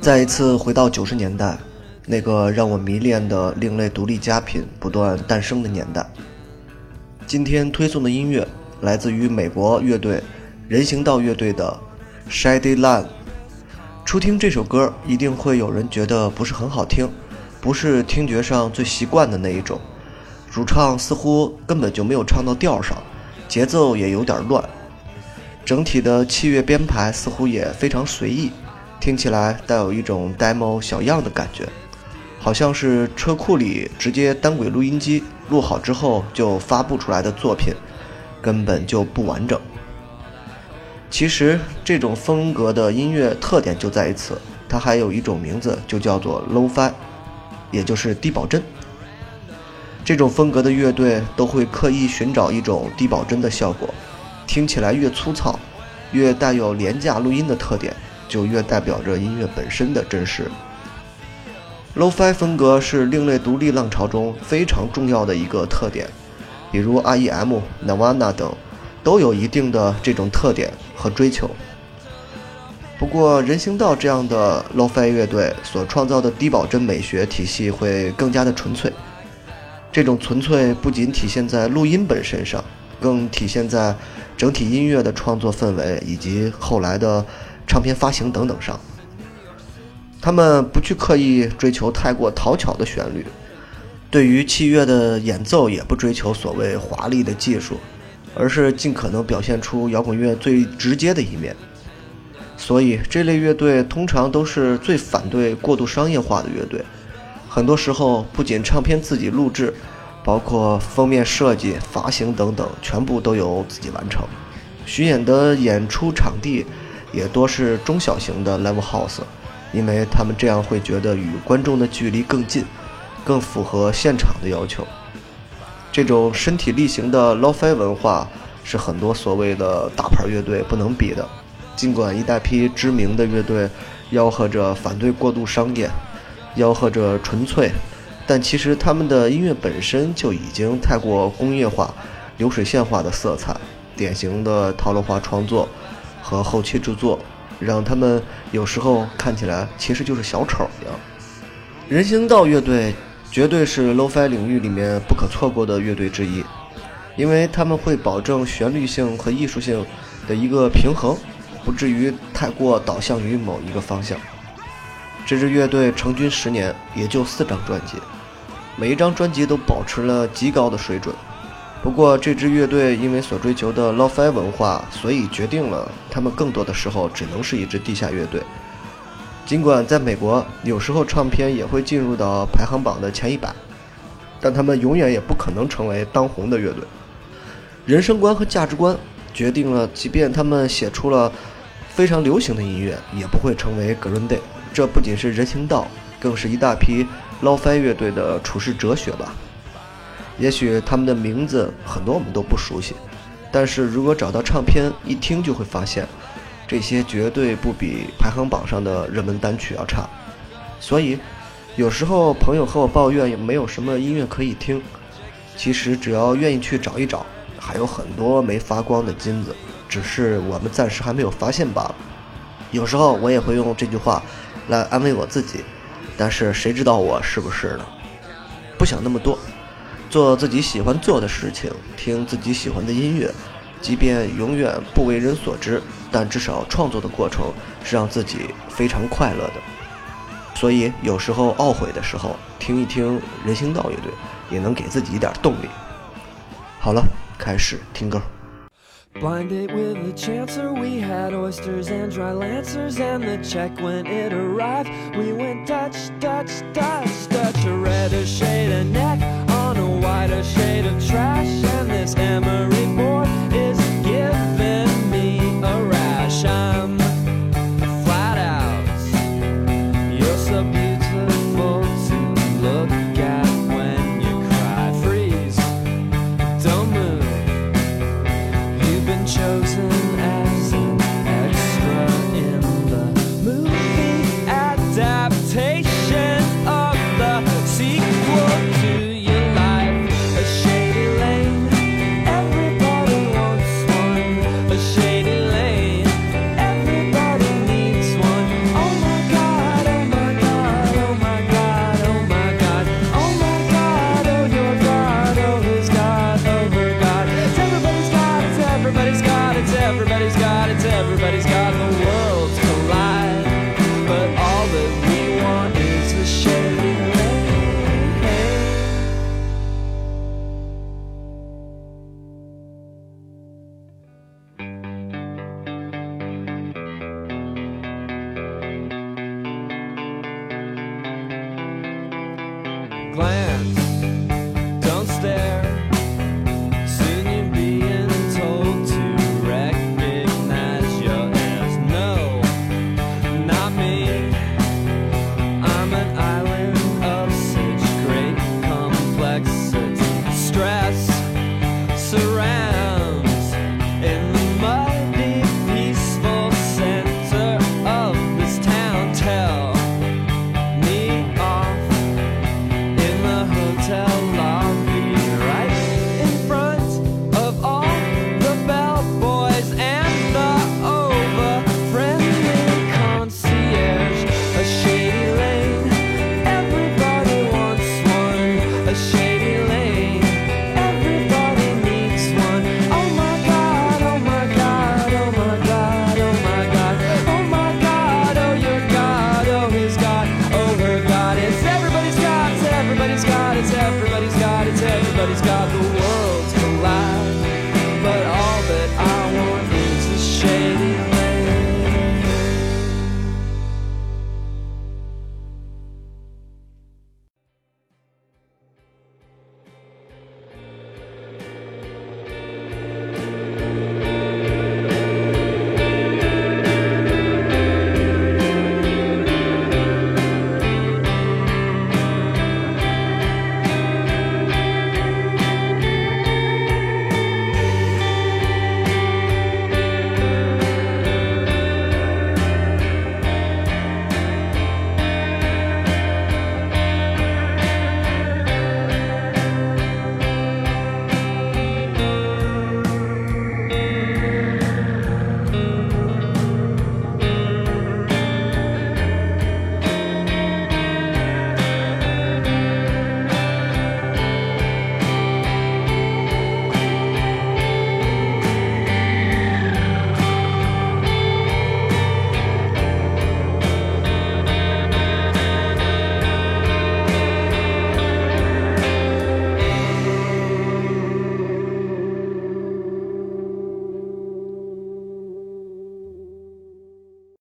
再一次回到九十年代，那个让我迷恋的另类独立佳品不断诞生的年代。今天推送的音乐来自于美国乐队人行道乐队的《Shady Line》。初听这首歌，一定会有人觉得不是很好听，不是听觉上最习惯的那一种。主唱似乎根本就没有唱到调上，节奏也有点乱，整体的器乐编排似乎也非常随意，听起来带有一种 demo 小样的感觉，好像是车库里直接单轨录音机录好之后就发布出来的作品，根本就不完整。其实这种风格的音乐特点就在于此，它还有一种名字，就叫做 low-fi，也就是低保真。这种风格的乐队都会刻意寻找一种低保真的效果，听起来越粗糙，越带有廉价录音的特点，就越代表着音乐本身的真实。Lo-fi 风格是另类独立浪潮中非常重要的一个特点，比如 R.E.M、Nirvana 等。都有一定的这种特点和追求。不过，人行道这样的 Lo-Fi 乐队所创造的低保真美学体系会更加的纯粹。这种纯粹不仅体现在录音本身上，更体现在整体音乐的创作氛围以及后来的唱片发行等等上。他们不去刻意追求太过讨巧的旋律，对于器乐的演奏也不追求所谓华丽的技术。而是尽可能表现出摇滚乐最直接的一面，所以这类乐队通常都是最反对过度商业化的乐队。很多时候，不仅唱片自己录制，包括封面设计、发行等等，全部都由自己完成。巡演的演出场地也多是中小型的 live house，因为他们这样会觉得与观众的距离更近，更符合现场的要求。这种身体力行的 Lo-Fi 文化是很多所谓的大牌乐队不能比的。尽管一大批知名的乐队吆喝着反对过度商业，吆喝着纯粹，但其实他们的音乐本身就已经太过工业化、流水线化的色彩，典型的套路化创作和后期制作，让他们有时候看起来其实就是小丑一样。人行道乐队。绝对是 Lo-Fi 领域里面不可错过的乐队之一，因为他们会保证旋律性和艺术性的一个平衡，不至于太过导向于某一个方向。这支乐队成军十年，也就四张专辑，每一张专辑都保持了极高的水准。不过，这支乐队因为所追求的 Lo-Fi 文化，所以决定了他们更多的时候只能是一支地下乐队。尽管在美国，有时候唱片也会进入到排行榜的前一百，但他们永远也不可能成为当红的乐队。人生观和价值观决定了，即便他们写出了非常流行的音乐，也不会成为 Green Day。这不仅是人行道，更是一大批 Lo-Fi 乐队的处世哲学吧。也许他们的名字很多我们都不熟悉，但是如果找到唱片，一听就会发现。这些绝对不比排行榜上的热门单曲要差，所以有时候朋友和我抱怨也没有什么音乐可以听，其实只要愿意去找一找，还有很多没发光的金子，只是我们暂时还没有发现罢了。有时候我也会用这句话来安慰我自己，但是谁知道我是不是呢？不想那么多，做自己喜欢做的事情，听自己喜欢的音乐。即便永远不为人所知，但至少创作的过程是让自己非常快乐的。所以有时候懊悔的时候，听一听人行道乐队，也能给自己一点动力。好了，开始听歌。adaptation of the sequel to everybody's got, it's everybody's got the